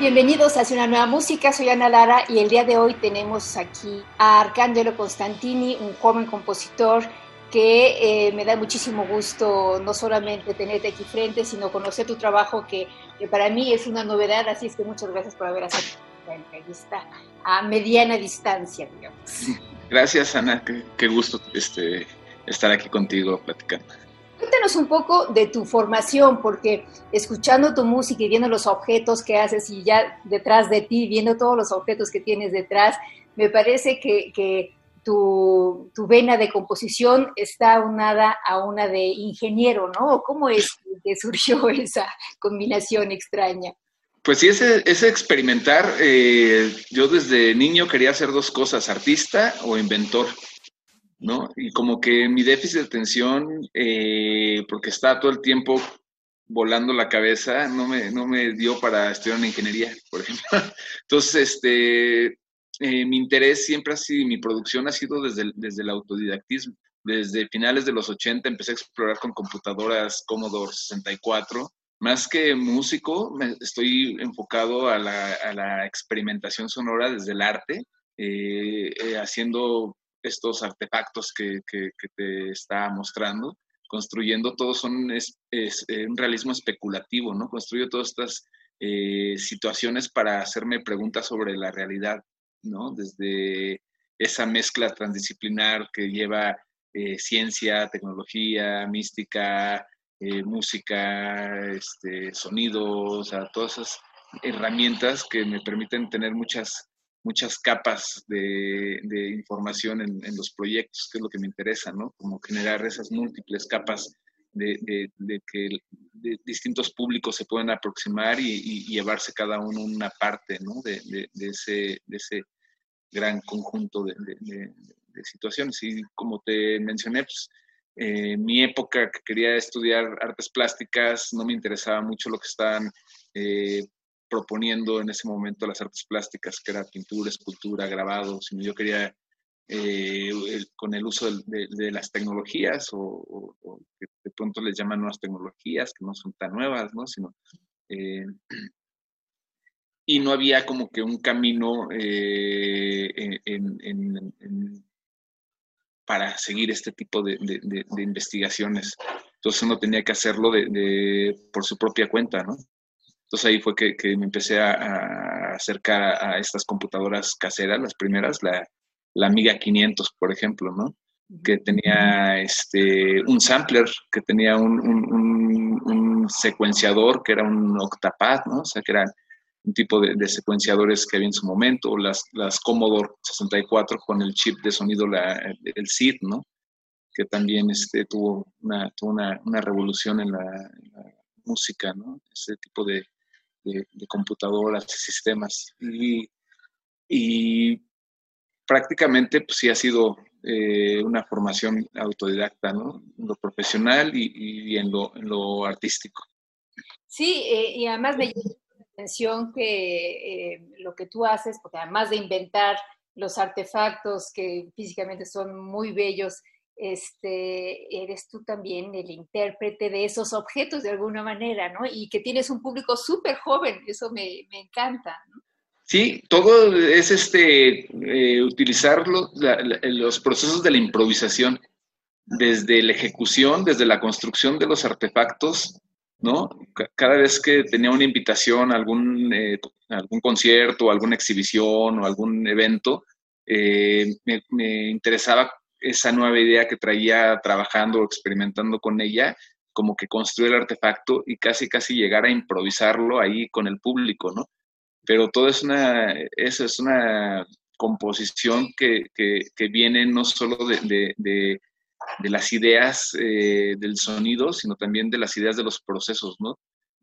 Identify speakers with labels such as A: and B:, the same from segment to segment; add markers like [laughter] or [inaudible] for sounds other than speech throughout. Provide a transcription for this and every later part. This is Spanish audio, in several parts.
A: Bienvenidos a una nueva música, soy Ana Lara y el día de hoy tenemos aquí a Arcángelo Constantini, un joven compositor que eh, me da muchísimo gusto no solamente tenerte aquí frente, sino conocer tu trabajo que, para mí es una novedad, así es que muchas gracias por haber aceptado la entrevista a mediana distancia, digamos.
B: Gracias Ana, qué, qué gusto este, estar aquí contigo platicando.
A: Cuéntanos un poco de tu formación, porque escuchando tu música y viendo los objetos que haces y ya detrás de ti, viendo todos los objetos que tienes detrás, me parece que, tu, vena de composición está unada a una de ingeniero, ¿no? ¿Cómo es que surgió [laughs] esa combinación extraña?
B: Pues sí, ese, ese experimentar, eh, yo desde niño quería hacer dos cosas, artista o inventor. ¿No? Y como que mi déficit de atención, eh, porque está todo el tiempo volando la cabeza, no me, no me dio para estudiar una ingeniería, por ejemplo. [laughs] Entonces, este, eh, mi interés siempre ha sido, mi producción ha sido desde el, desde el autodidactismo. Desde finales de los 80 empecé a explorar con computadoras Commodore 64. Más que músico, me, estoy enfocado a la, a la, experimentación sonora desde el arte, eh, haciendo estos artefactos que, te está mostrando, construyendo, todos son es, eh, un realismo especulativo, ¿no? Construyo todas estas eh, situaciones para hacerme preguntas sobre la realidad, ¿no? Desde esa mezcla transdisciplinar que lleva eh, ciencia, tecnología, mística, música, este, sonidos, o todas esas herramientas que me permiten tener muchas muchas capas de, información en, los proyectos, que es lo que me interesa, ¿no? Como generar esas múltiples capas de, que distintos públicos se pueden aproximar y, llevarse cada uno una parte, ¿no? De, ese, ese gran conjunto de, situaciones. Y como te mencioné, pues, eh, mi época que quería estudiar artes plásticas, no me interesaba mucho lo que estaban eh, proponiendo en ese momento las artes plásticas, que era pintura, escultura, grabado, sino yo quería, eh, con el uso de, las tecnologías, o, que de pronto les llaman nuevas tecnologías, que no son tan nuevas, ¿no? Sino, eh, [clears throat] y no había como que un camino eh, para seguir este tipo de, investigaciones. Entonces uno tenía que hacerlo por su propia cuenta, ¿no? Entonces ahí fue que, me empecé a, acercar a, estas computadoras caseras, las primeras, la, la Amiga 500, por ejemplo, ¿no? Que tenía este, un sampler, que tenía un, un, secuenciador, que era un octapad, ¿no? O sea, que era un tipo de, secuenciadores que había en su momento, las, las Commodore 64 con el chip de sonido, la, el SID, ¿no? Que también este, tuvo, una, una, una revolución en la, música, ¿no? Ese tipo de, de, computadoras, de sistemas. Y, prácticamente pues sí ha sido eh, una formación autodidacta, ¿no? En lo profesional y, en, lo, en, lo, artístico.
A: Sí, eh, y además me llama la atención que eh, lo que tú haces, porque además de inventar los artefactos que físicamente son muy bellos, este, eres tú también el intérprete de esos objetos de alguna manera, ¿no? Y que tienes un público súper joven, eso me, encanta.
B: Sí, todo es este, eh, utilizar los procesos de la improvisación, desde la ejecución, desde la construcción de los artefactos, ¿no? Cada vez que tenía una invitación a algún, eh, algún concierto, alguna exhibición o algún evento, eh, me, interesaba esa nueva idea que traía trabajando o experimentando con ella, como que construir el artefacto y casi, casi llegar a improvisarlo ahí con el público, ¿no? Pero todo es una, es una composición que, que, viene no solo de, de, las ideas eh, del sonido, sino también de las ideas de los procesos, ¿no?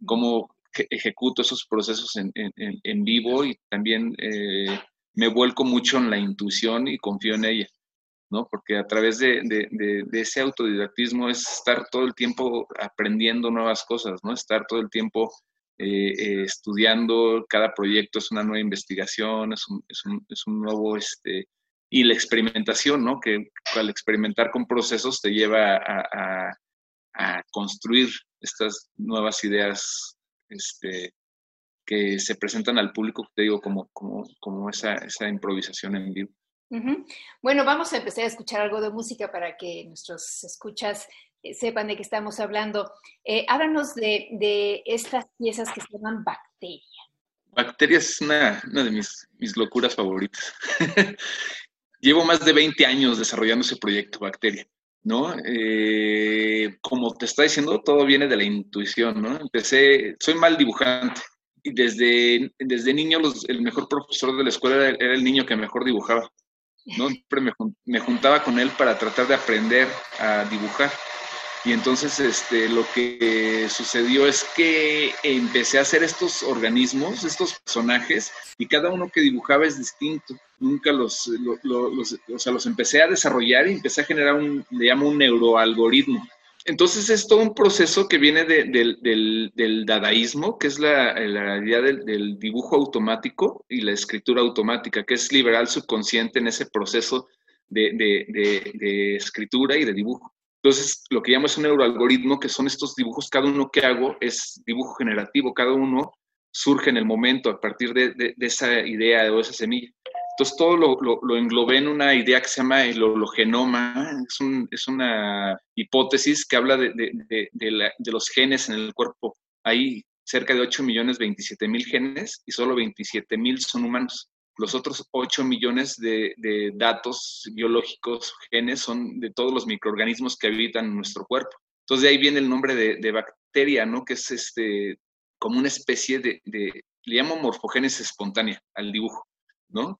B: Cómo ejecuto esos procesos en, en, en vivo y también eh, me vuelco mucho en la intuición y confío en ella, ¿no? Porque a través de, de, ese autodidactismo es estar todo el tiempo aprendiendo nuevas cosas, ¿no? Estar todo el tiempo eh, eh, estudiando, cada proyecto es una nueva investigación, es un, es un, es un nuevo, este, y la experimentación, ¿no? Que al experimentar con procesos te lleva a, a, a construir estas nuevas ideas, este, que se presentan al público, te digo, como, como, como esa, esa improvisación en vivo.
A: Bueno, vamos a empezar a escuchar algo de música para que nuestros escuchas eh, sepan de qué estamos hablando. Eh, háblanos de, estas piezas que se llaman Bacteria.
B: Bacteria es una, una de mis, locuras favoritas. [laughs] Llevo más de 20 años desarrollando ese proyecto, Bacteria. ¿no? Eh, como te está diciendo, todo viene de la intuición, ¿no? Empecé, soy mal dibujante, y desde, desde niño el mejor profesor de la escuela era, el niño que mejor dibujaba. ¿No? Siempre me, juntaba con él para tratar de aprender a dibujar. Y entonces este, lo que sucedió es que empecé a hacer estos organismos, estos personajes, y cada uno que dibujaba es distinto. Nunca los, los, o sea, los empecé a desarrollar y empecé a generar un, le llamo un neuroalgoritmo. Entonces es todo un proceso que viene del, dadaísmo, que es la, idea del, dibujo automático y la escritura automática, que es liberar subconsciente en ese proceso de, escritura y de dibujo. Entonces, lo que llamo es un neuroalgoritmo, que son estos dibujos, cada uno que hago es dibujo generativo, cada uno surge en el momento a partir de, esa idea o esa semilla. Entonces todo lo, lo, englobé en una idea que se llama el hologenoma, es, un, es una hipótesis que habla de, de, de, los genes en el cuerpo. Hay cerca de 8 millones 27 mil genes y solo 27 mil son humanos. Los otros 8 millones de, datos biológicos, genes, son de todos los microorganismos que habitan nuestro cuerpo. Entonces de ahí viene el nombre de, bacteria, ¿no? Que es este, como una especie de, le llamo morfogénesis espontánea al dibujo.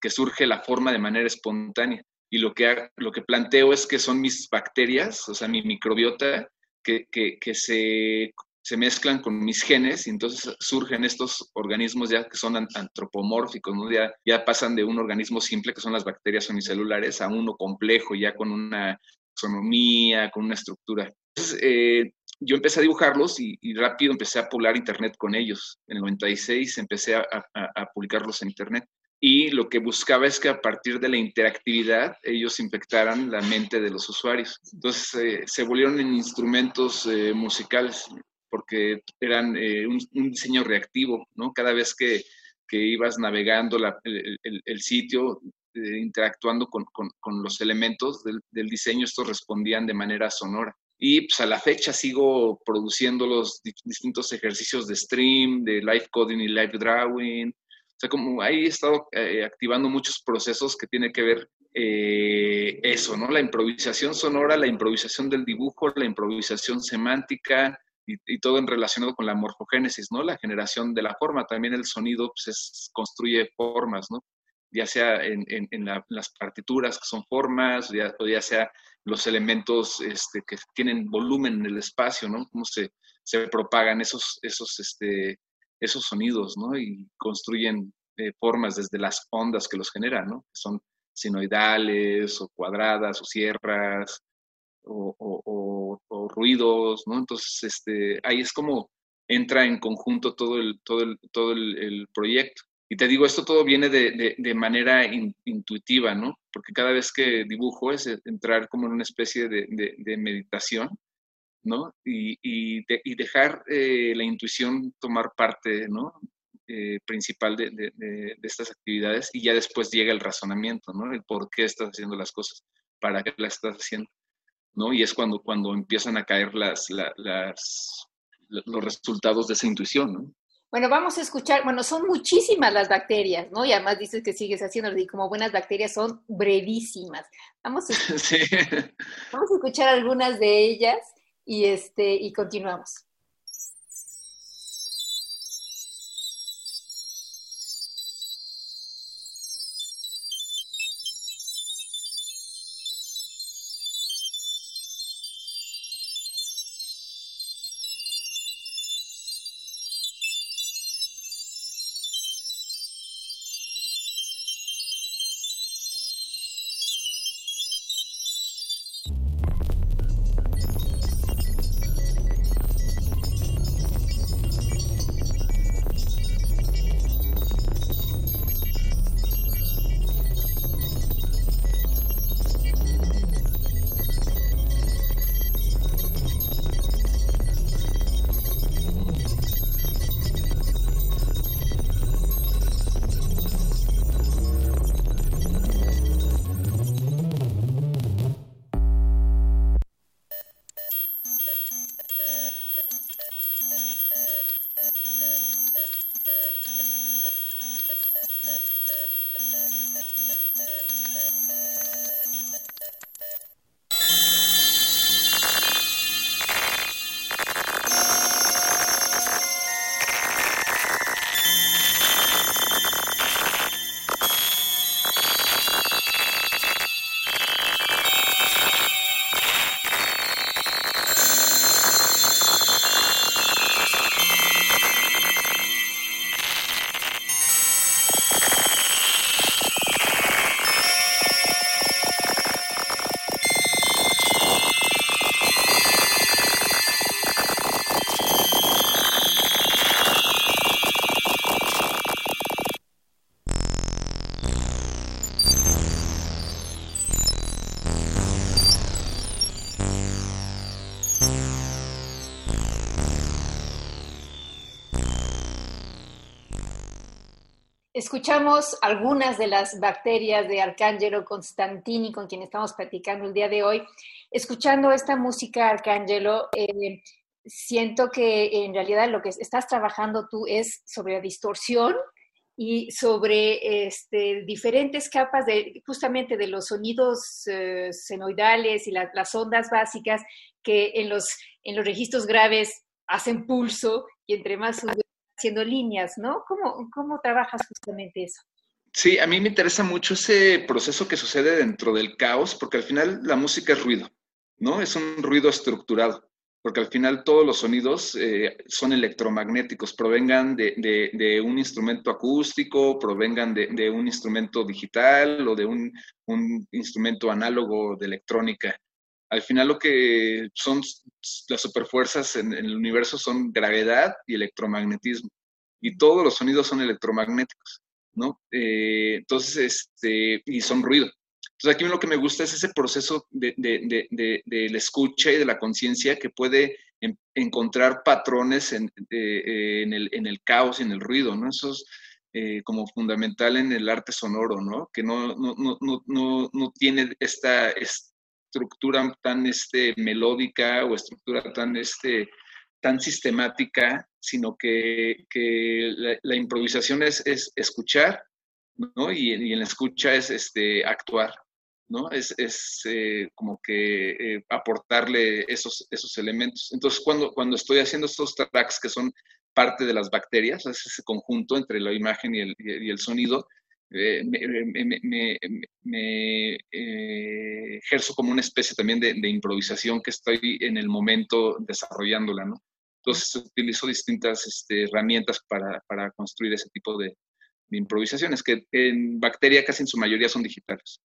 B: Que surge la forma de manera espontánea. Y lo que, lo que planteo es que son mis bacterias, o sea, mi microbiota, que, se, mezclan con mis genes y entonces surgen estos organismos ya que son antropomórficos, ¿no? Ya, ya pasan de un organismo simple, que son las bacterias unicelulares, a uno complejo, ya con una sonomía, con una estructura. Entonces, eh, yo empecé a dibujarlos y, rápido empecé a poblar internet con ellos. En el 96 empecé a, a publicarlos en internet y lo que buscaba es que a partir de la interactividad ellos infectaran la mente de los usuarios. Entonces eh, se volvieron en instrumentos eh, musicales porque eran eh, un, diseño reactivo, ¿no? Cada vez que, que ibas navegando el, sitio, interactuando con, con, los elementos del, del, diseño, estos respondían de manera sonora. Y pues a la fecha sigo produciendo los distintos ejercicios de stream, de live coding y live drawing, sea, como ahí he estado eh, activando muchos procesos que tienen que ver eh, eso, ¿no? La improvisación sonora, la improvisación del dibujo, la improvisación semántica y, todo en relacionado con la morfogénesis, ¿no? La generación de la forma. También el sonido pues, construye formas, ¿no? Ya sea en, las partituras que son formas, o ya sea los elementos este, que tienen volumen en el espacio, ¿no? Cómo se, se propagan esos, esos este, esos sonidos, ¿no? Y construyen eh, formas desde las ondas que los generan, ¿no? Son sinoidales o cuadradas o sierras o, ruidos, ¿no? Entonces, este, ahí es como entra en conjunto todo el, todo el, todo el, proyecto. Y te digo, esto todo viene de, de, manera intuitiva, ¿no? Porque cada vez que dibujo es entrar como en una especie de, de meditación ¿no? Y, y, y dejar eh, la intuición tomar parte, ¿no? Eh, principal de, de, de, estas actividades y ya después llega el razonamiento, ¿no? El por qué estás haciendo las cosas, para qué las estás haciendo, ¿no? Y es cuando, cuando empiezan a caer las, las, los resultados de esa intuición, ¿no?
A: Bueno, vamos a escuchar, bueno, son muchísimas las bacterias, ¿no? Y además dices que sigues haciendo, y como buenas bacterias son brevísimas. Vamos a, [laughs] vamos a escuchar algunas de ellas y, este, y continuamos. Escuchamos algunas de las bacterias de Arcángelo Constantini, con quien estamos platicando el día de hoy. Escuchando esta música, Arcángelo, eh, siento que en realidad lo que estás trabajando tú es sobre la distorsión y sobre este, diferentes capas de justamente de los sonidos eh, senoidales y las ondas básicas que en los, en los registros graves hacen pulso y entre más haciendo líneas, ¿no? ¿Cómo, ¿Cómo trabajas justamente eso?
B: Sí, a mí me interesa mucho ese proceso que sucede dentro del caos, porque al final la música es ruido, ¿no? Es un ruido estructurado, porque al final todos los sonidos eh, son electromagnéticos, provengan de, de, un instrumento acústico, provengan de, un instrumento digital o de un, un instrumento análogo de electrónica al final lo que son las superfuerzas en, el universo son gravedad y electromagnetismo. Y todos los sonidos son electromagnéticos, ¿no? Eh, entonces, este, y son ruido. Entonces aquí lo que me gusta es ese proceso de, la escucha y de la conciencia que puede encontrar patrones en, eh, en, el, en, el, caos y en el ruido, ¿no? Eso es eh, como fundamental en el arte sonoro, ¿no? Que no, no, no, no, no tiene esta, estructura tan este, melódica o estructura tan, este, tan sistemática, sino que, que la, improvisación es, es escuchar, ¿no? Y, y, en la escucha es este, actuar, ¿no? Es, es eh, como que eh, aportarle esos, esos elementos. Entonces, cuando, cuando estoy haciendo estos tracks que son parte de las bacterias, es ese conjunto entre la imagen y el, y el sonido, eh, me, eh, ejerzo como una especie también de, improvisación que estoy en el momento desarrollándola, ¿no? Entonces utilizo distintas este, herramientas para, para, construir ese tipo de, improvisaciones, que en bacteria casi en su mayoría son digitales.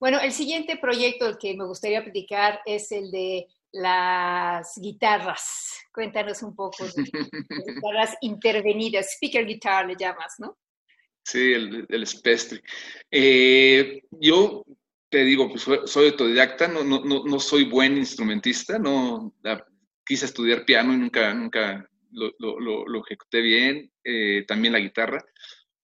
A: Bueno, el siguiente proyecto del que me gustaría platicar es el de las guitarras. Cuéntanos un poco de [laughs] las guitarras intervenidas, speaker guitar le llamas, ¿no?
B: Sí, el, el espestre. Eh, yo te digo, pues soy autodidacta, no, no, no, soy buen instrumentista, no quise estudiar piano y nunca, nunca lo, lo, lo ejecuté bien, eh, también la guitarra,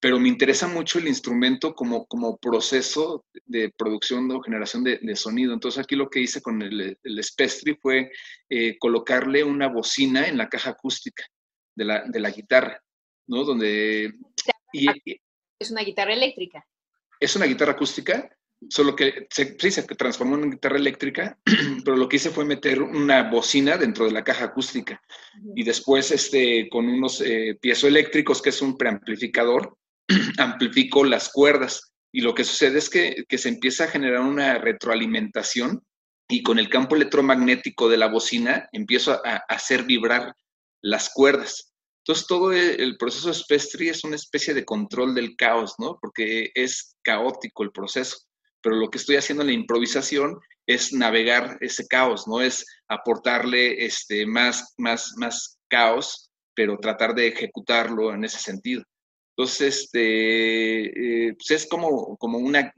B: pero me interesa mucho el instrumento como, como proceso de producción o generación de, sonido. Entonces aquí lo que hice con el, el Spestri fue eh, colocarle una bocina en la caja acústica de la, de la guitarra, ¿no? Donde...
A: es una guitarra eléctrica.
B: Es una guitarra acústica, solo que se, sí, se transformó en una guitarra eléctrica, [clears throat] pero lo que hice fue meter una bocina dentro de la caja acústica y después este, con unos eh, piezoeléctricos, que es un preamplificador, [clears throat] amplifico las cuerdas y lo que sucede es que, se empieza a generar una retroalimentación y con el campo electromagnético de la bocina empiezo a, hacer vibrar las cuerdas. Entonces todo e, el proceso de Spestri es una especie de control del caos, ¿no? Porque es caótico el proceso, pero lo que estoy haciendo en la improvisación es navegar ese caos, ¿no? Es aportarle este, más, más, más caos, pero tratar de ejecutarlo en ese sentido. Entonces, este, eh, pues es como, como una,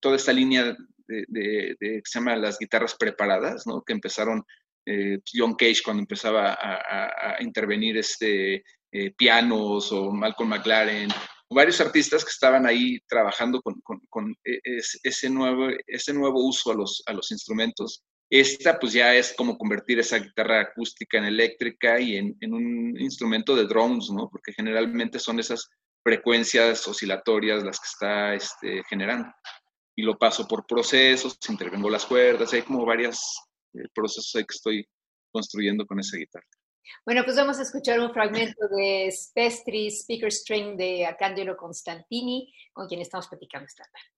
B: toda esta línea de, que se llama las guitarras preparadas, ¿no? Que empezaron eh, John Cage cuando empezaba a, intervenir este, eh, pianos o Malcolm McLaren, varios artistas que estaban ahí trabajando con, e, ese, nuevo, ese nuevo uso a los, a los instrumentos esta pues ya es como convertir esa guitarra acústica en eléctrica y en, un instrumento de drones, ¿no? Porque generalmente son esas frecuencias oscilatorias las que está este, generando. Y lo paso por procesos, intervengo las cuerdas, hay como varios eh, procesos que estoy construyendo con esa guitarra.
A: Bueno, pues vamos a escuchar un fragmento de Spestri Speaker String de Arcangelo Constantini, con quien estamos platicando esta tarde.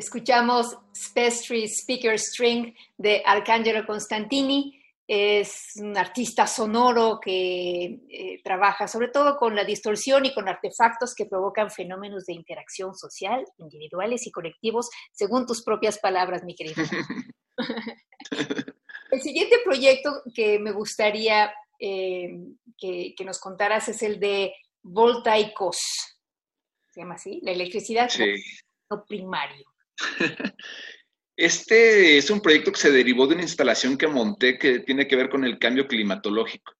A: Escuchamos Spestri Speaker String de Arcangelo Constantini. Es un artista sonoro que eh, trabaja sobre todo con la distorsión y con artefactos que provocan fenómenos de interacción social, individuales y colectivos, según tus propias palabras, mi querido. [laughs] el siguiente proyecto que me gustaría eh, que, nos contaras es el de Voltaicos. ¿Se llama así? La electricidad no primario. [laughs]
B: Este es un proyecto que se derivó de una instalación que monté que tiene que ver con el cambio climatológico.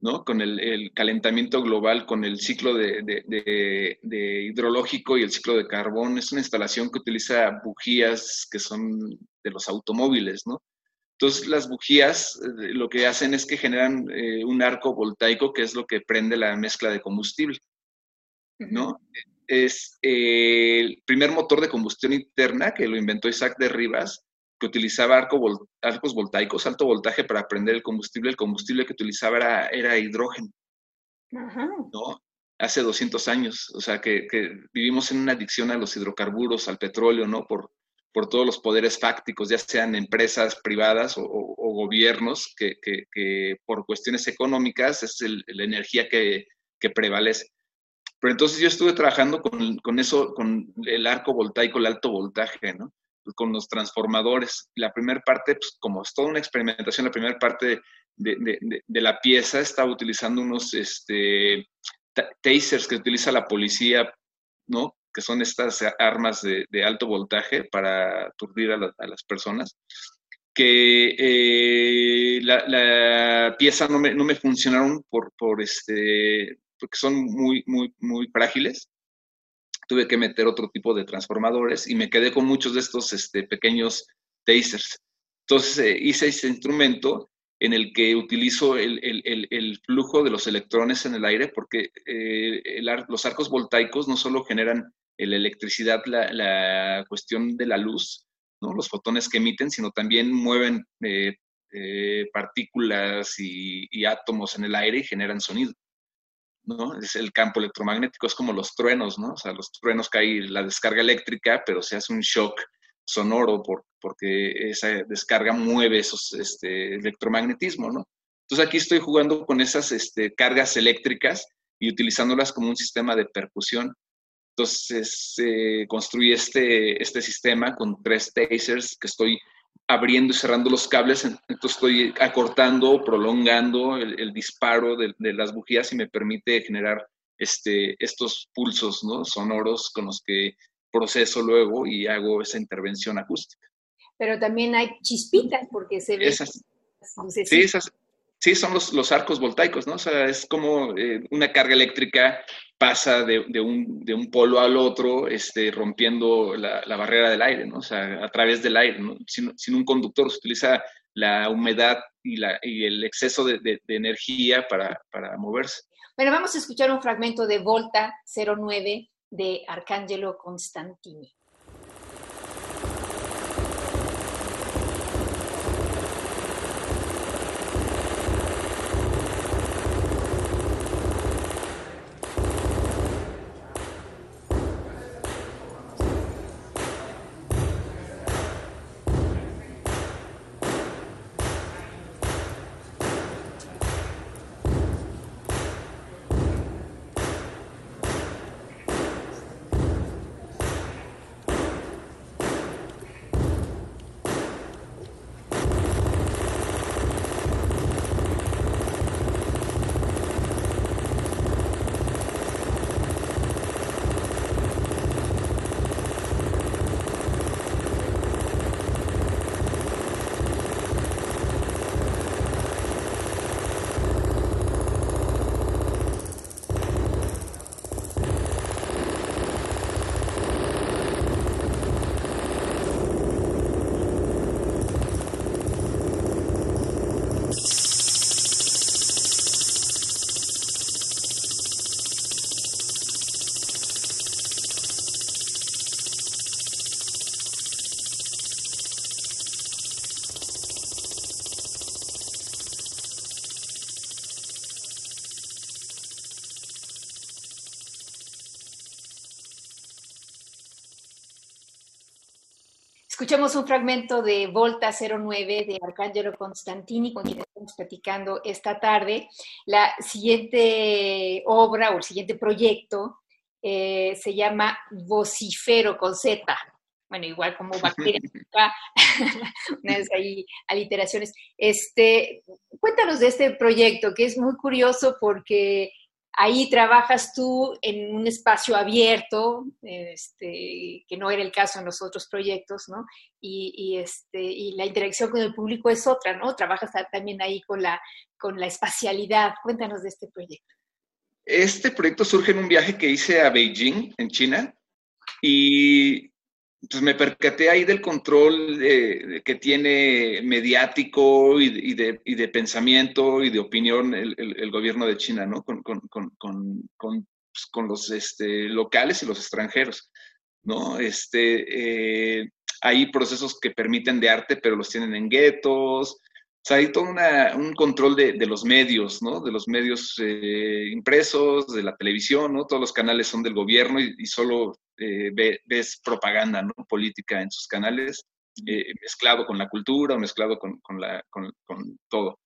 B: ¿no? Con el, calentamiento global, con el ciclo de, hidrológico y el ciclo de carbón. Es una instalación que utiliza bujías que son de los automóviles, ¿no? Entonces, las bujías eh, lo que hacen es que generan eh, un arco voltaico, que es lo que prende la mezcla de combustible, ¿no? Es eh, el primer motor de combustión interna que lo inventó Isaac de Rivas, que utilizaba arcos voltaicos, alto voltaje para prender el combustible. El combustible que utilizaba era, era hidrógeno, ¿no? Hace 200 años. O sea, que, vivimos en una adicción a los hidrocarburos, al petróleo, ¿no? Por, por todos los poderes fácticos, ya sean empresas privadas o, gobiernos, que, por cuestiones económicas es la energía que, prevalece. Pero entonces yo estuve trabajando con, eso, con el arco voltaico, el alto voltaje, ¿no? Con los transformadores. La primera parte, pues como es toda una experimentación, la primera parte de, la pieza estaba utilizando unos este, tasers que utiliza la policía, ¿no? que son estas armas de, alto voltaje para aturdir a, las personas, que eh, la, pieza no me, no me funcionaron por, por este, porque son muy, muy, muy frágiles. Tuve que meter otro tipo de transformadores y me quedé con muchos de estos este, pequeños tasers. Entonces eh, hice este instrumento en el que utilizo el, el, el, flujo de los electrones en el aire, porque eh, los arcos voltaicos no solo generan la electricidad, la, cuestión de la luz, ¿no? los fotones que emiten, sino también mueven eh, eh, partículas y, átomos en el aire y generan sonido. ¿No? Es el campo electromagnético, es como los truenos, ¿no? O sea, los truenos hay la descarga eléctrica, pero se hace un shock sonoro por, porque esa descarga mueve esos este, electromagnetismo, ¿no? Entonces aquí estoy jugando con esas este, cargas eléctricas y utilizándolas como un sistema de percusión entonces eh, construí este, este sistema con tres tasers que estoy abriendo y cerrando los cables, entonces estoy acortando, prolongando el, disparo de, las bujías y me permite generar este, estos pulsos ¿no? sonoros con los que proceso luego y hago esa intervención acústica.
A: Pero también hay chispitas porque se ve...
B: sí, esas, sí, son los, los, arcos voltaicos, ¿no? O sea, es como eh, una carga eléctrica pasa de, un, de, un, polo al otro, este, rompiendo la, barrera del aire, ¿no? O sea, a través del aire, ¿no? Sin, un conductor se utiliza la humedad y, la, y el exceso de, de energía para, para, moverse.
A: Bueno, vamos a escuchar un fragmento de Volta 09 de Arcangelo Constantini. Escuchemos un fragmento de Volta 09 de Arcangelo Constantini, con quien estamos platicando esta tarde. La siguiente obra o el siguiente proyecto eh, se llama Vocifero con Z. Bueno, igual como [laughs] bacteria, [laughs] unas ahí aliteraciones. Este, cuéntanos de este proyecto, que es muy curioso porque Ahí trabajas tú en un espacio abierto, este, que no era el caso en los otros proyectos, ¿no? Y, este, y la interacción con el público es otra, ¿no? Trabajas también ahí con la, con la espacialidad. Cuéntanos de este proyecto.
B: Este proyecto surge en un viaje que hice a Beijing, en China, y pues me percaté ahí del control que tiene mediático y de, y, de, pensamiento y de opinión el, gobierno de China, ¿no? Con, con, con, con pues, los este, locales y los extranjeros, ¿no? Este, eh, hay procesos que permiten de arte, pero los tienen en guetos, o sea, hay todo un control de, los medios, ¿no? De los medios eh, impresos, de la televisión, ¿no? Todos los canales son del gobierno y, solo eh, ves propaganda, ¿no? Política en sus canales, eh, mezclado con la cultura, mezclado con, la, con, todo.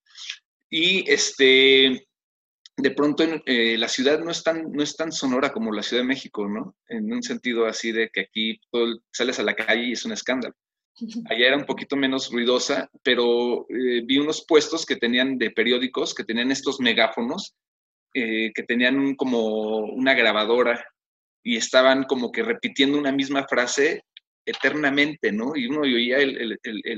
B: Y este, de pronto la ciudad no es, tan, no es tan sonora como la Ciudad de México, ¿no? En un sentido así de que aquí sales a la calle y es un escándalo. [laughs] Allá era un poquito menos ruidosa, pero eh, vi unos puestos que tenían de periódicos, que tenían estos megáfonos, eh, que tenían como una grabadora y estaban como que repitiendo una misma frase eternamente, ¿no? Y uno oía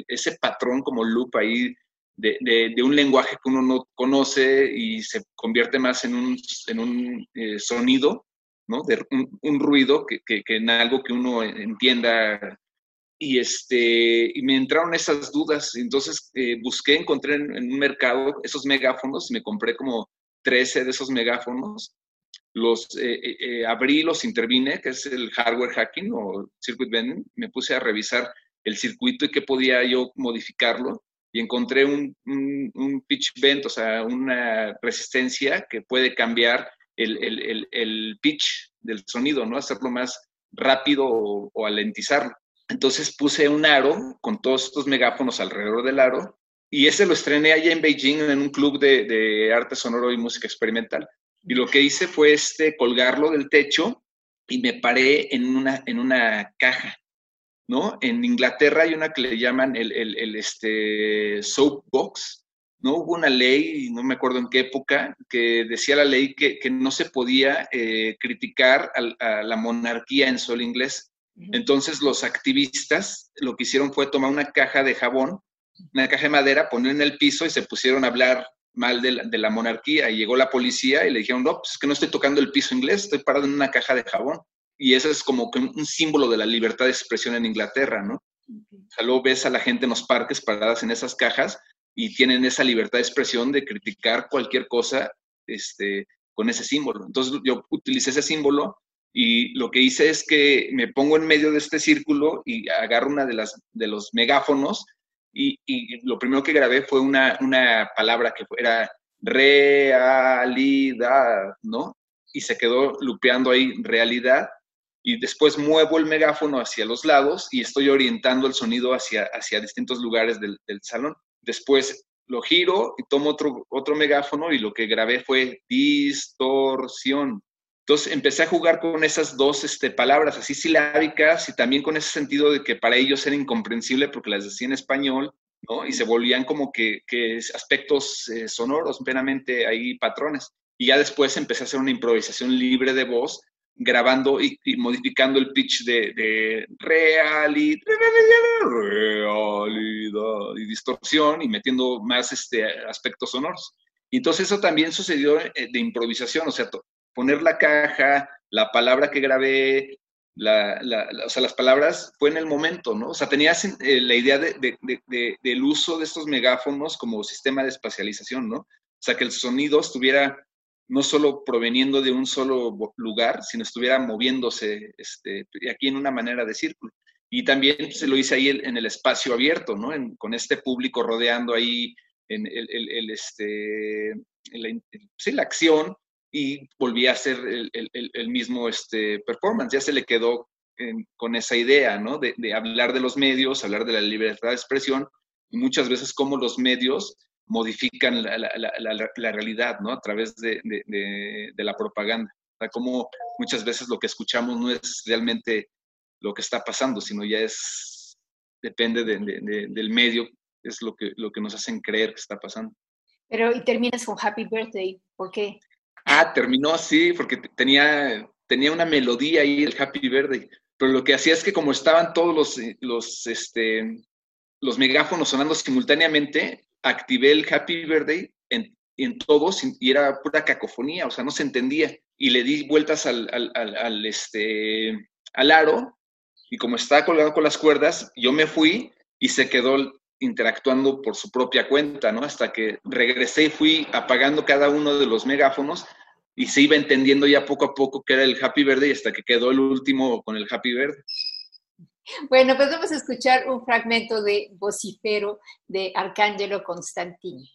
B: ese patrón como loop ahí de, un lenguaje que uno no conoce y se convierte más en un, en un eh, sonido, ¿no? De un, ruido que, que, en algo que uno entienda y, este, y me entraron esas dudas. Entonces eh, busqué, encontré en, un mercado esos megáfonos, me compré como 13 de esos megáfonos, los eh, eh, abrí, los intervine, que es el hardware hacking o circuit bending, me puse a revisar el circuito y qué podía yo modificarlo y encontré un, pitch bend, o sea, una resistencia que puede cambiar el, pitch del sonido, ¿no? Hacerlo más rápido o, o alentizarlo. Entonces puse un aro con todos estos megáfonos alrededor del aro y ese lo estrené allá en Beijing en un club de, arte sonoro y música experimental. Y lo que hice fue este, colgarlo del techo y me paré en una, en una caja, ¿no? En Inglaterra hay una que le llaman el, el, este, soapbox, ¿no? Hubo una ley, no me acuerdo en qué época, que decía la ley que, no se podía eh, criticar a, la monarquía en solo inglés. Entonces los activistas lo que hicieron fue tomar una caja de jabón, una caja de madera, poner en el piso y se pusieron a hablar mal de la, monarquía. Y llegó la policía y le dijeron, no, pues es que no estoy tocando el piso inglés, estoy parado en una caja de jabón. Y eso es como que un símbolo de la libertad de expresión en Inglaterra, ¿no? O sea, luego ves a la gente en los parques paradas en esas cajas y tienen esa libertad de expresión de criticar cualquier cosa este, con ese símbolo. Entonces yo utilicé ese símbolo y lo que hice es que me pongo en medio de este círculo y agarro una de, las, de los megáfonos y, lo primero que grabé fue una, una palabra que era realidad, ¿no? Y se quedó lupeando ahí realidad y después muevo el megáfono hacia los lados y estoy orientando el sonido hacia, hacia distintos lugares del, del salón. Después lo giro y tomo otro, otro megáfono y lo que grabé fue distorsión. Entonces empecé a jugar con esas dos este, palabras así silábicas y también con ese sentido de que para ellos era incomprensible porque las decía en español. Y se volvían como que, aspectos eh, sonoros, plenamente ahí patrones. Y ya después empecé a hacer una improvisación libre de voz, grabando y, modificando el pitch de, de realidad, realidad y distorsión y metiendo más este, aspectos sonoros. Entonces eso también sucedió eh, de improvisación, o sea, poner la caja, la palabra que grabé, la, o sea, las palabras fue en el momento, ¿no? O sea, tenías eh, la idea de, del uso de estos megáfonos como sistema de espacialización, ¿no? O sea, que el sonido estuviera no solo proveniendo de un solo lugar, sino estuviera moviéndose este, aquí en una manera de círculo. Y también se lo hice ahí en el espacio abierto, ¿no? con este público rodeando ahí en el, este, sí, la acción y volví a hacer el, mismo este, performance. Ya se le quedó con esa idea, ¿no? De, hablar de los medios, hablar de la libertad de expresión y muchas veces cómo los medios modifican la, realidad, ¿no? A través de, la propaganda. O sea, cómo muchas veces lo que escuchamos no es realmente lo que está pasando, sino ya es, depende del medio, es lo que, lo que nos hacen creer que está pasando.
A: Pero, y terminas con Happy Birthday, ¿por qué?
B: Ah, terminó, sí, porque tenía, tenía una melodía ahí, el Happy Verde. Pero lo que hacía es que como estaban todos los, los, este, los megáfonos sonando simultáneamente, activé el Happy Birthday en, en todos y era pura cacofonía, o sea, no se entendía. Y le di vueltas al, al, al, este, al aro y como estaba colgado con las cuerdas, yo me fui y se quedó interactuando por su propia cuenta, ¿no? Hasta que regresé y fui apagando cada uno de los megáfonos y se iba entendiendo ya poco a poco que era el Happy Verde y hasta que quedó el último con el Happy Verde.
A: Bueno, pues vamos a escuchar un fragmento de vocifero de Arcángelo Constantini.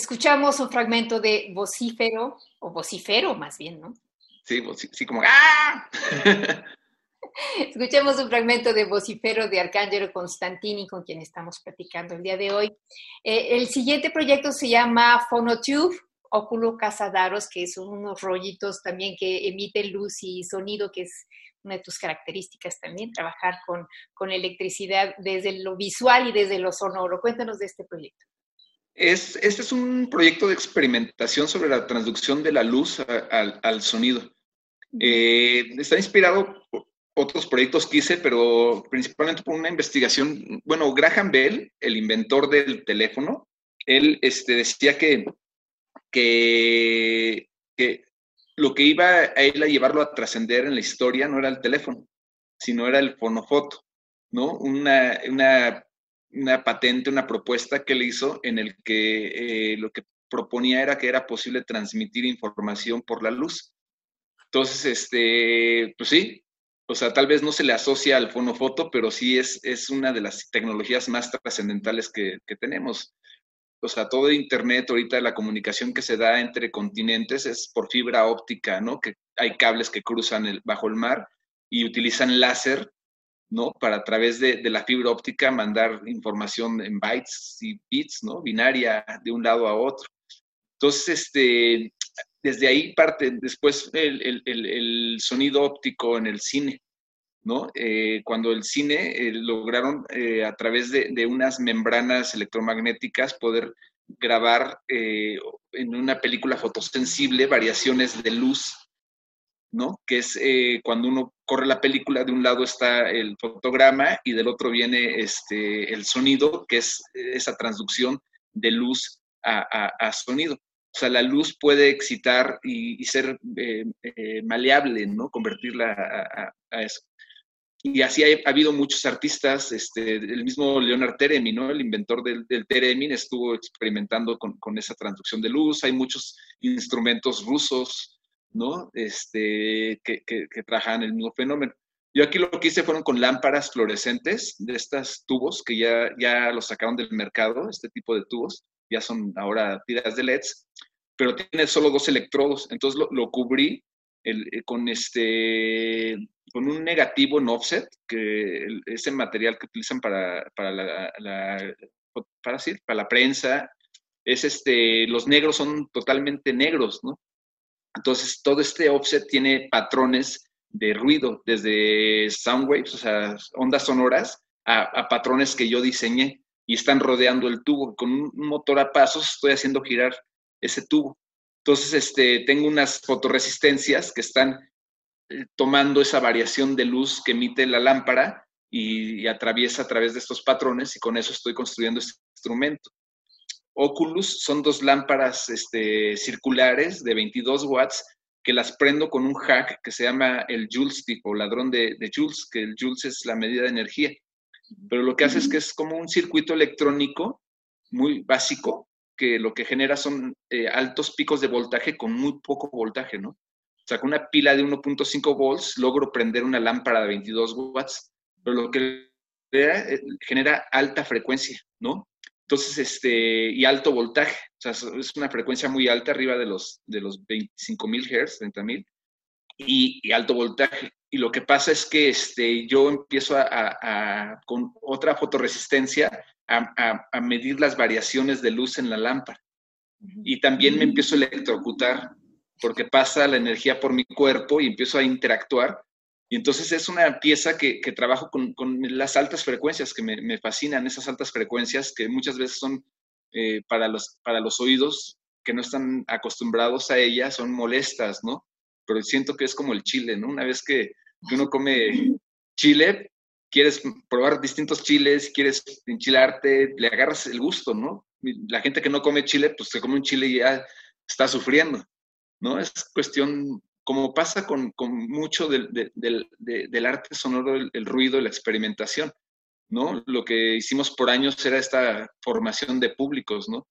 A: Escuchamos un fragmento de vocífero, o vocifero más bien, ¿no?
B: Sí, sí como ¡ah! [laughs]
A: Escuchemos un fragmento de vocifero de Arcángelo Constantini, con quien estamos platicando el día de hoy. Eh, el siguiente proyecto se llama Phonotube, óculo Casadaros, que son unos rollitos también que emiten luz y sonido, que es una de tus características también, trabajar con, con electricidad desde lo visual y desde lo sonoro. Cuéntanos de este proyecto.
B: Es, este es un proyecto de experimentación sobre la transducción de la luz al sonido. Eh, está inspirado por otros proyectos que hice, pero principalmente por una investigación. Bueno, Graham Bell, el inventor del teléfono, él este, decía que, que, que lo que iba a él a llevarlo a trascender en la historia no era el teléfono, sino era el fonofoto, ¿no? Una, una una patente, una propuesta que le hizo en el que eh, lo que proponía era que era posible transmitir información por la luz. Entonces, este, pues sí, o sea, tal vez no se le asocia al fonofoto, pero sí es, es una de las tecnologías más trascendentales que, que tenemos. O sea, todo Internet, ahorita la comunicación que se da entre continentes es por fibra óptica, ¿no? Que hay cables que cruzan bajo el mar y utilizan láser ¿no? Para a través de, la fibra óptica mandar información en bytes y bits, ¿no? Binaria de un lado a otro. Entonces, este, desde ahí parte después el, sonido óptico en el cine, ¿no? Eh, cuando el cine eh, lograron eh, a través de, de, unas membranas electromagnéticas poder grabar en una película fotosensible variaciones de luz ¿no? Que es cuando uno corre la película, de un lado está el fotograma y del otro viene este, el sonido, que es esa transducción de luz a, sonido. O sea, la luz puede excitar y, ser eh, eh, maleable, ¿no? Convertirla a, eso. Y así ha, habido muchos artistas, este, el mismo Leonard Teremin, ¿no? El inventor del, del Teremin estuvo experimentando con, con, esa transducción de luz. Hay muchos instrumentos rusos, ¿no? Este, que, que, que trabajaban el mismo fenómeno. Yo aquí lo que hice fueron con lámparas fluorescentes de estos tubos que ya, ya los sacaron del mercado, este tipo de tubos, ya son ahora tiras de LEDs, pero tiene solo dos electrodos, entonces lo, cubrí el, eh, con, este, con un negativo en offset, que ese material que utilizan para, para la, para, decir, para la prensa, es este, los negros son totalmente negros, ¿no? Entonces, todo este offset tiene patrones de ruido, desde sound waves, o sea, ondas sonoras, a, patrones que yo diseñé y están rodeando el tubo. Con un motor a pasos estoy haciendo girar ese tubo. Entonces, este, tengo unas fotoresistencias que están eh, tomando esa variación de luz que emite la lámpara y, atraviesa a través de estos patrones y con eso estoy construyendo este instrumento. Oculus son dos lámparas este, circulares de 22 watts que las prendo con un hack que se llama el Joules tipo ladrón de, de Joules, que el Joules es la medida de energía. Pero lo que hace es que es como un circuito electrónico muy básico, que lo que genera son eh, altos picos de voltaje con muy poco voltaje, ¿no? O sea, con una pila de 1.5 volts logro prender una lámpara de 22 watts, pero lo que eh, genera alta frecuencia, ¿no? Entonces, este, y alto voltaje, o sea, es una frecuencia muy alta, arriba de los, de los 25.000 Hz, 30.000, y, y alto voltaje. Y lo que pasa es que este, yo empiezo a, con otra fotoresistencia a, medir las variaciones de luz en la lámpara. Y también me empiezo a electrocutar porque pasa la energía por mi cuerpo y empiezo a interactuar. Y entonces es una pieza que, trabajo con, las altas frecuencias, que me, fascinan esas altas frecuencias que muchas veces son eh, para, los, para los oídos que no están acostumbrados a ellas, son molestas, ¿no? Pero siento que es como el chile, ¿no? Una vez que uno come chile, quieres probar distintos chiles, quieres enchilarte, le agarras el gusto, ¿no? La gente que no come chile, pues se come un chile y ya está sufriendo, ¿no? Es cuestión, como pasa con, mucho del, arte sonoro, el, ruido, la experimentación, ¿no? Lo que hicimos por años era esta formación de públicos, ¿no?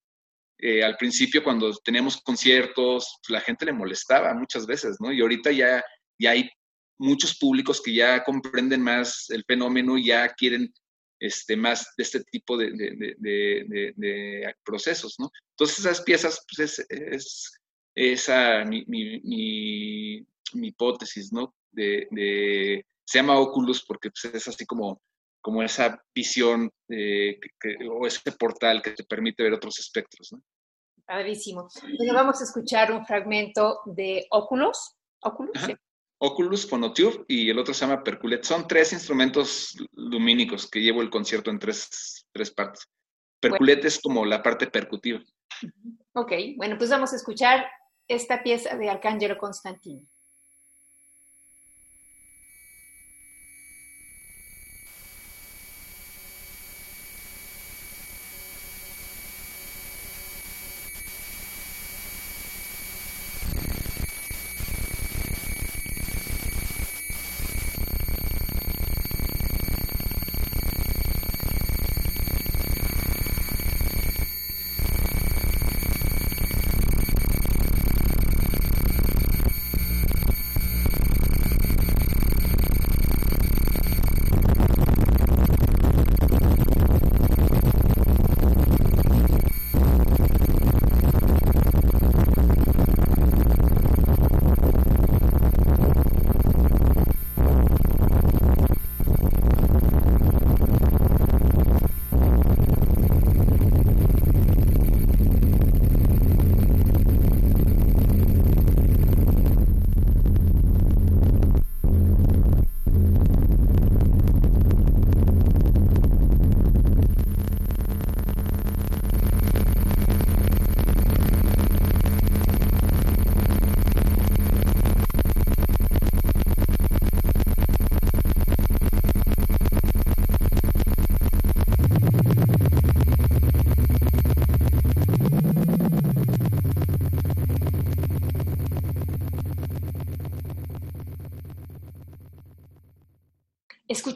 B: Eh, al principio cuando teníamos conciertos, la gente le molestaba muchas veces, ¿no? Y ahorita ya, ya hay muchos públicos que ya comprenden más el fenómeno y ya quieren este, más de este tipo de, procesos, ¿no? Entonces esas piezas, pues es, esa mi, hipótesis, ¿no? De, se llama Oculus porque pues, es así como, como esa visión o ese portal que te permite ver otros espectros, ¿no?
A: Padrísimo. Entonces vamos a escuchar un fragmento de Oculus. Oculus,
B: Oculus, Phonotube y el otro se llama Perculet. Son tres instrumentos lumínicos que llevo el concierto en tres, tres partes. Perculet es como la parte percutiva.
A: Ok, bueno, pues vamos a escuchar esta pieza de Arcángelo Constantino.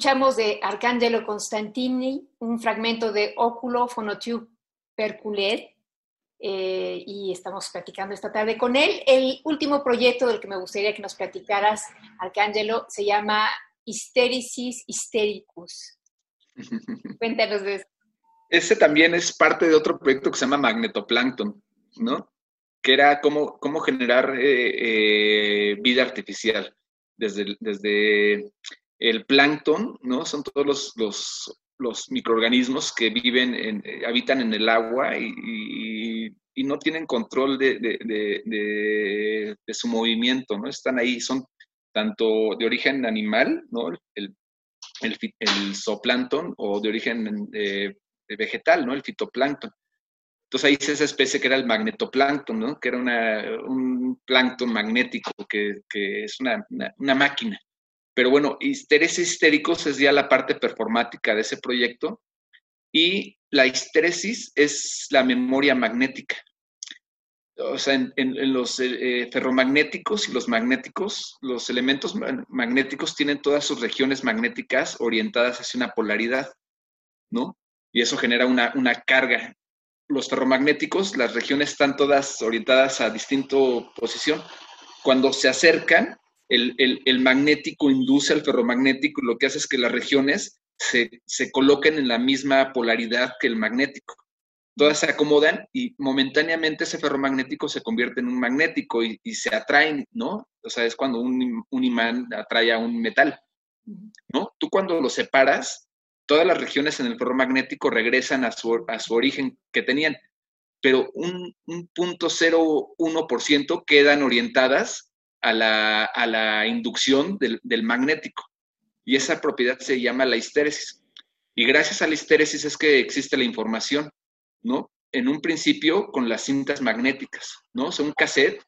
A: Escuchamos de Arcangelo Constantini un fragmento de Oculo Phonotube Perculet eh, y estamos platicando esta tarde con él. El último proyecto del que me gustaría que nos platicaras, Arcángelo, se llama Hystericis Hystericus. [laughs] Cuéntanos de eso.
B: Ese también es parte de otro proyecto que se llama Magnetoplankton, ¿no? Que era cómo, cómo generar eh, eh, vida artificial desde, desde el plancton, ¿no? Son todos los, los, microorganismos que viven, en, eh, habitan en el agua y, no tienen control de, su movimiento, ¿no? Están ahí, son tanto de origen animal, ¿no? El, el, zooplancton o de origen eh, vegetal, ¿no? El fitoplancton. Entonces ahí esa especie que era el magnetoplancton, ¿no? Que era una, un plancton magnético, que, es una, una máquina Pero bueno, histéresis histéricos es ya la parte performática de ese proyecto y la histéresis es la memoria magnética. O sea, en, los eh, ferromagnéticos y los magnéticos, los elementos magnéticos tienen todas sus regiones magnéticas orientadas hacia una polaridad, ¿no? Y eso genera una, una carga. Los ferromagnéticos, las regiones están todas orientadas a distinta posición. Cuando se acercan, el, el, magnético induce al ferromagnético y lo que hace es que las regiones se, se coloquen en la misma polaridad que el magnético. Todas se acomodan y momentáneamente ese ferromagnético se convierte en un magnético y, se atraen, ¿no? O sea, es cuando un, un, imán atrae a un metal, ¿no? Tú cuando lo separas, todas las regiones en el ferromagnético regresan a su, a su origen que tenían, pero un, un punto 0,1% quedan orientadas a la, a la inducción del, del, magnético. Y esa propiedad se llama la histéresis. Y gracias a la histéresis es que existe la información, ¿no? En un principio con las cintas magnéticas, ¿no? O sea, un cassette,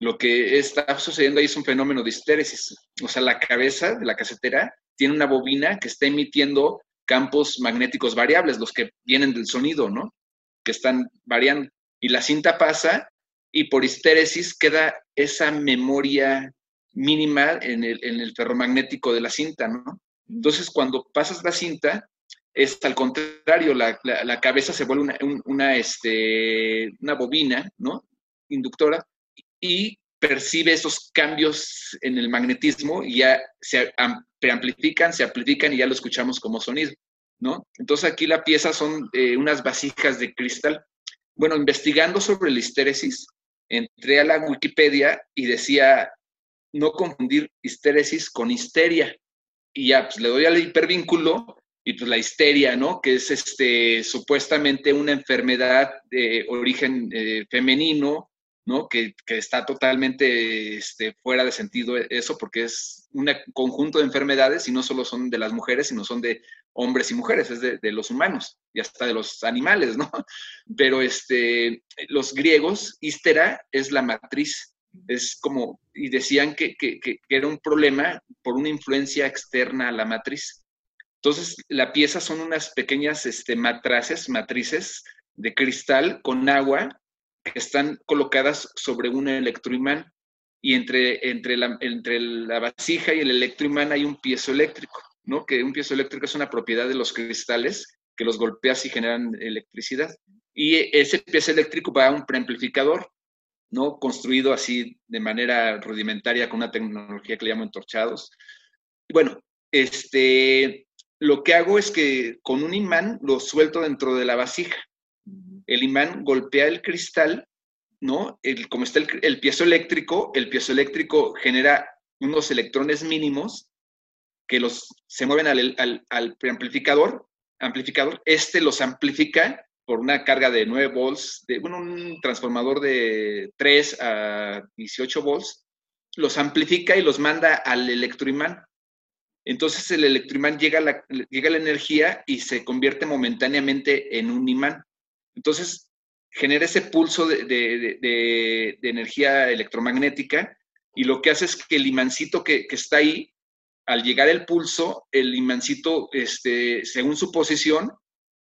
B: lo que está sucediendo ahí es un fenómeno de histéresis. O sea, la cabeza de la casetera tiene una bobina que está emitiendo campos magnéticos variables, los que vienen del sonido, ¿no? Que están variando. Y la cinta pasa y por histéresis queda esa memoria mínima en el, en el ferromagnético de la cinta, ¿no? Entonces, cuando pasas la cinta, es al contrario, la, la, cabeza se vuelve una, una, este, una bobina, ¿no? Inductora, y percibe esos cambios en el magnetismo y ya se preamplifican, se amplifican y ya lo escuchamos como sonido, ¿no? Entonces aquí la pieza son eh, unas vasijas de cristal. Bueno, investigando sobre la histéresis, entré a la Wikipedia y decía no confundir histéresis con histeria. Y ya, pues le doy al hipervínculo y pues la histeria, ¿no? Que es este, supuestamente una enfermedad de origen eh, femenino, ¿no? Que, está totalmente este, fuera de sentido eso, porque es un conjunto de enfermedades y no solo son de las mujeres, sino son de hombres y mujeres, es de, los humanos y hasta de los animales, ¿no? [laughs] Pero este, los griegos, histera es la matriz, es como, y decían que, que, que era un problema por una influencia externa a la matriz. Entonces, la pieza son unas pequeñas este, matraces, matrices de cristal con agua que están colocadas sobre un electroimán y entre, entre, la, entre la vasija y el electroimán hay un piezo eléctrico, ¿no? Que un piezo eléctrico es una propiedad de los cristales que los golpeas y generan electricidad. Y ese piezo eléctrico va a un preamplificador, ¿no? Construido así de manera rudimentaria con una tecnología que le llamo entorchados. Bueno, este, lo que hago es que con un imán lo suelto dentro de la vasija el imán golpea el cristal, ¿no? El, como está el, piezo eléctrico, el piezo eléctrico genera unos electrones mínimos que los, se mueven al, preamplificador, amplificador, este los amplifica por una carga de 9 volts, de un transformador de 3 a 18 volts, los amplifica y los manda al electroimán. Entonces el electroimán llega la, llega la energía y se convierte momentáneamente en un imán. Entonces, genera ese pulso de, energía electromagnética y lo que hace es que el imancito que, está ahí, al llegar el pulso, el imancito, este, según su posición,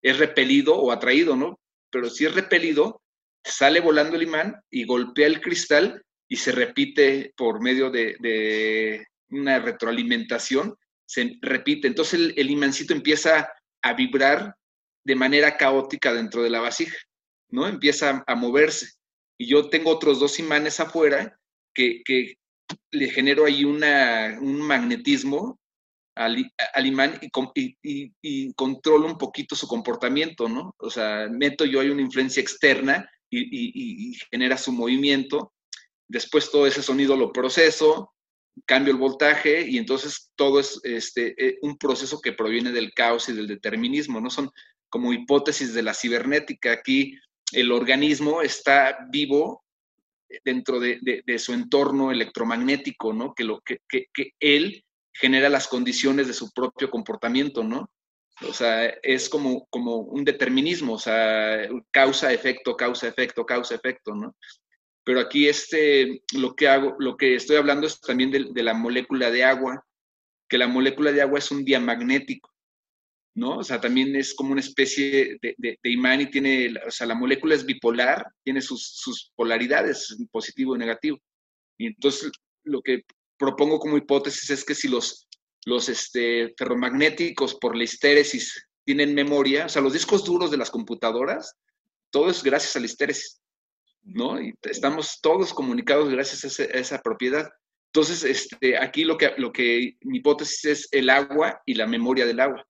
B: es repelido o atraído, ¿no? Pero si es repelido, sale volando el imán y golpea el cristal y se repite por medio de, una retroalimentación, se repite. Entonces el, el imancito empieza a vibrar de manera caótica dentro de la vasija, ¿no? Empieza a, moverse. Y yo tengo otros dos imanes afuera que, le genero ahí una, un magnetismo al, imán y, y, controlo un poquito su comportamiento, ¿no? O sea, meto yo ahí una influencia externa y, genera su movimiento. Después todo ese sonido lo proceso, cambio el voltaje y entonces todo es este, eh, un proceso que proviene del caos y del determinismo, ¿no? Son como hipótesis de la cibernética. Aquí el organismo está vivo dentro de, su entorno electromagnético, ¿no? Que, lo, que, él genera las condiciones de su propio comportamiento, ¿no? O sea, es como, como un determinismo, o sea, causa, efecto, causa, efecto, causa, efecto, ¿no? Pero aquí este, lo que hago, lo que estoy hablando es también de la molécula de agua, que la molécula de agua es un diamagnético, ¿no? O sea, también es como una especie de, imán y tiene, o sea, la molécula es bipolar, tiene sus, sus polaridades, positivo y negativo. Y entonces lo que propongo como hipótesis es que si los, los este, ferromagnéticos por la histéresis tienen memoria, o sea, los discos duros de las computadoras, todo es gracias a la histéresis, ¿no? Y estamos todos comunicados gracias a, esa, propiedad. Entonces, este, aquí lo que, lo que mi hipótesis es el agua y la memoria del agua,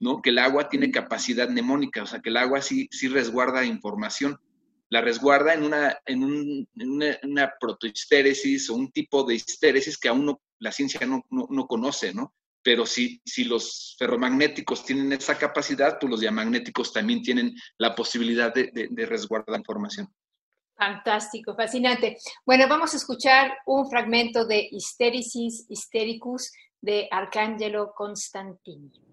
B: ¿no? Que el agua tiene capacidad mnemónica, o sea, que el agua sí, sí resguarda información. La resguarda en una, en, un, en una, protohistéresis o un tipo de histéresis que aún no, la ciencia no, no conoce, ¿no? pero si, si los ferromagnéticos tienen esa capacidad, pues los diamagnéticos también tienen la posibilidad de, de, resguardar información.
A: Fantástico, fascinante. Bueno, vamos a escuchar un fragmento de Hystericis Hystericus de Arcangelo Constantini.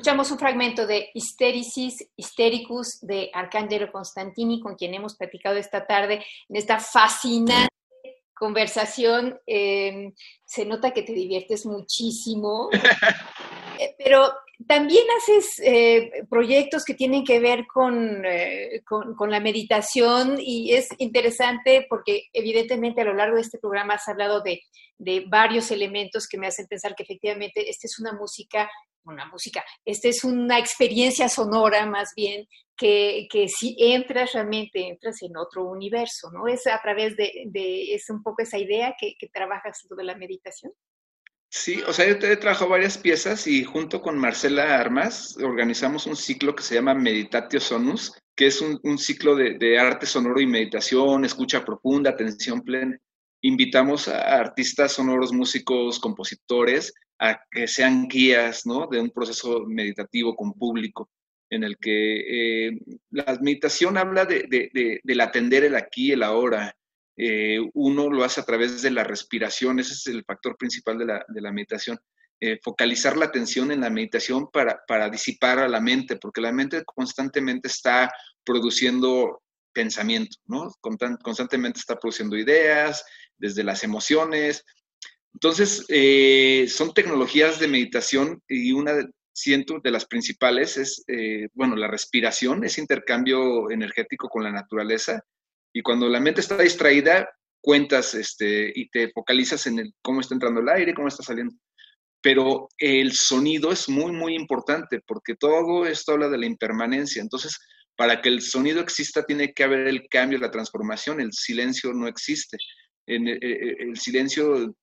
A: Escuchamos un fragmento de Hystericis Hystericus de Arcángelo Constantini, con quien hemos platicado esta tarde en esta fascinante conversación. Em, se nota que te diviertes muchísimo, [laughs] eh, pero también haces eh, proyectos que tienen que ver eh, con, con, la meditación y es interesante porque evidentemente a lo largo de este programa has hablado de, de varios elementos que me hacen pensar que efectivamente esta es una música una música, esta es una experiencia sonora más bien que, que si entras realmente, entras en otro universo, ¿no? Es a través de, es un poco esa idea que, que trabajas sobre la meditación.
B: Sí, o sea, yo te trabajo varias piezas y junto con Marcela Armas organizamos un ciclo que se llama Meditatio Sonus, que es un, ciclo de, arte sonoro y meditación, escucha profunda, atención plena. Invitamos a artistas sonoros, músicos, compositores a que sean guías ¿no? de un proceso meditativo con público, en el que eh, la meditación habla de, de, del atender el aquí el ahora. Eh, uno lo hace a través de la respiración, ese es el factor principal de la, la meditación. eh, focalizar la atención en la meditación para, para disipar a la mente, porque la mente constantemente está produciendo pensamiento, ¿no? Constantemente está produciendo ideas, desde las emociones. Entonces, eh, son tecnologías de meditación y una, siento, de las principales es, eh, bueno, la respiración, ese intercambio energético con la naturaleza. Y cuando la mente está distraída, cuentas este, y te focalizas en el, cómo está entrando el aire, cómo está saliendo. Pero el sonido es muy, muy importante porque todo esto habla de la impermanencia. Entonces, para que el sonido exista, tiene que haber el cambio, la transformación. El silencio no existe. En eh, eh, el silencio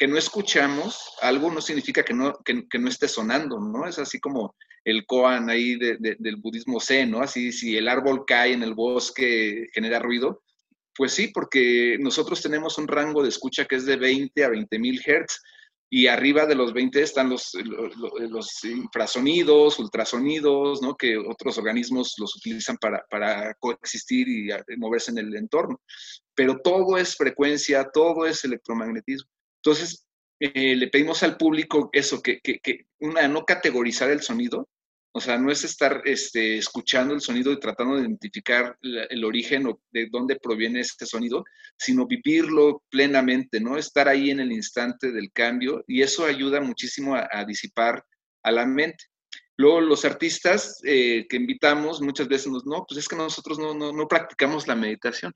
B: que no escuchamos, algo no significa que no, que, no esté sonando, ¿no? Es así como el koan ahí del budismo zen, ¿no? Así, si el árbol cae en el bosque, genera ruido, pues sí, porque nosotros tenemos un rango de escucha que es de 20 a 20 mil hertz y arriba de los 20 están los, los, infrasonidos, ultrasonidos, ¿no? que otros organismos los utilizan para, para coexistir y moverse en el entorno. Pero todo es frecuencia, todo es electromagnetismo. Entonces, eh, le pedimos al público eso, que, que, que, una, no categorizar el sonido, o sea, no es estar este, escuchando el sonido y tratando de identificar el origen o de dónde proviene este sonido, sino vivirlo plenamente, ¿no? Estar ahí en el instante del cambio y eso ayuda muchísimo a, disipar a la mente. Luego los artistas eh, que invitamos muchas veces nos, no, pues es que nosotros no, no, no practicamos la meditación.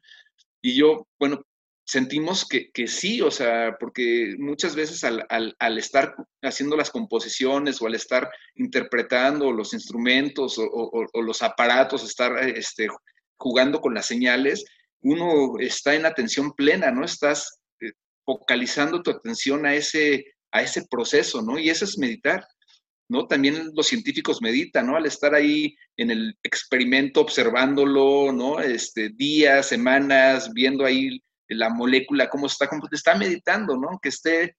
B: Y yo, bueno, sentimos que, que, sí, o sea, porque muchas veces al, al, al, estar haciendo las composiciones o al estar interpretando los instrumentos o, los aparatos, estar este, jugando con las señales, uno está en atención plena, ¿no? Estás eh, focalizando tu atención a ese, a ese proceso, ¿no? Y eso es meditar. ¿no? También los científicos meditan, ¿no? Al estar ahí en el experimento observándolo, ¿no? Este, días, semanas, viendo ahí la molécula, cómo está, cómo está meditando, ¿no? Que esté.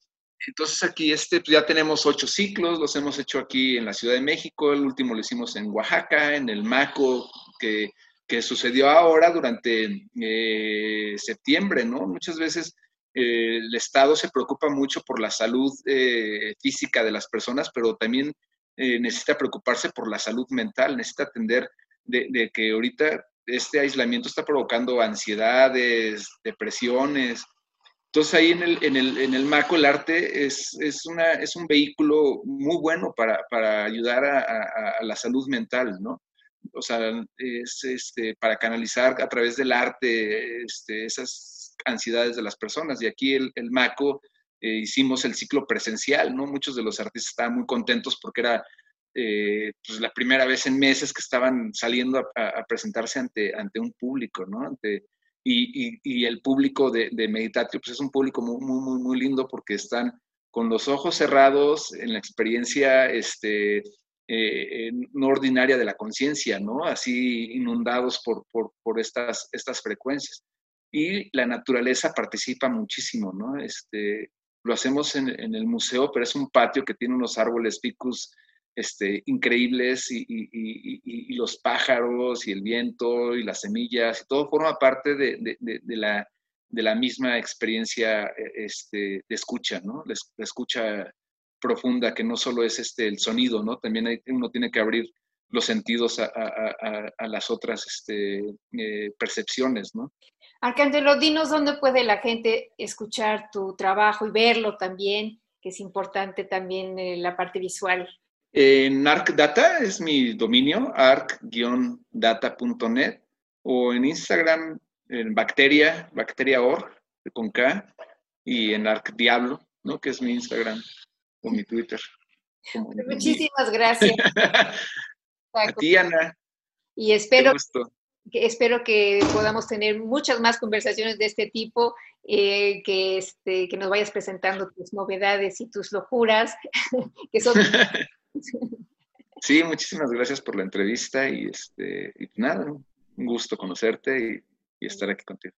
B: Entonces aquí este, pues ya tenemos ocho ciclos, los hemos hecho aquí en la Ciudad de México, el último lo hicimos en Oaxaca, en el MACO, que, que sucedió ahora durante eh, septiembre, ¿no? Muchas veces eh, el Estado se preocupa mucho por la salud eh, física de las personas, pero también necesita preocuparse por la salud mental, necesita atender de, de que ahorita este aislamiento está provocando ansiedades, depresiones. Entonces ahí en el, en el, en el MACO el arte es, es, una, es un vehículo muy bueno para, para ayudar a, a, la salud mental, ¿no? O sea, es este, para canalizar a través del arte este, esas ansiedades de las personas. Y aquí el, el MACO eh, hicimos el ciclo presencial, ¿no? Muchos de los artistas estaban muy contentos porque era eh, pues la primera vez en meses que estaban saliendo a, presentarse ante, ante un público, ¿no? Ante, y, y, el público de, de Meditatio, pues es un público muy, muy, muy, lindo porque están con los ojos cerrados en la experiencia este, eh, no ordinaria de la conciencia, ¿no? Así inundados por, por, por, estas, estas frecuencias. Y la naturaleza participa muchísimo, ¿no? Este, lo hacemos en, en el museo, pero es un patio que tiene unos árboles picus este, increíbles y, los pájaros y el viento y las semillas, y todo forma parte de, la, de la, misma experiencia e, este, de escucha, ¿no? La, escucha profunda, que no solo es este, el sonido, ¿no? También uno tiene que abrir los sentidos a, las otras este, eh, percepciones, ¿no?
A: Arcángelo, dinos dónde puede la gente escuchar tu trabajo y verlo también, que es importante también eh, la parte visual.
B: En ArcData es mi dominio, arc-data.net, o en Instagram, en Bacteria, Bacteria.org, con K, y en ArcDiablo, ¿no? Que es mi Instagram o mi Twitter.
A: Muchísimas gracias. [laughs]
B: A ti, Ana.
A: Y espero que, espero que podamos tener muchas más conversaciones de este tipo, eh, que, este, que nos vayas presentando tus novedades y tus locuras, [laughs] que son [laughs]
B: Sí, muchísimas gracias por la entrevista y, este, y nada, un gusto conocerte y, estar aquí contigo.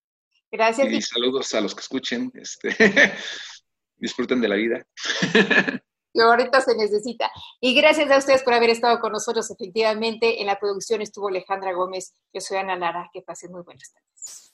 A: Gracias.
B: Y, saludos a los que escuchen. Este, [laughs] disfruten de la vida.
A: Que ahorita se necesita. Y gracias a ustedes por haber estado con nosotros. Efectivamente, en la producción estuvo Alejandra Gómez. Yo soy Ana Lara. Que pasen muy buenas tardes.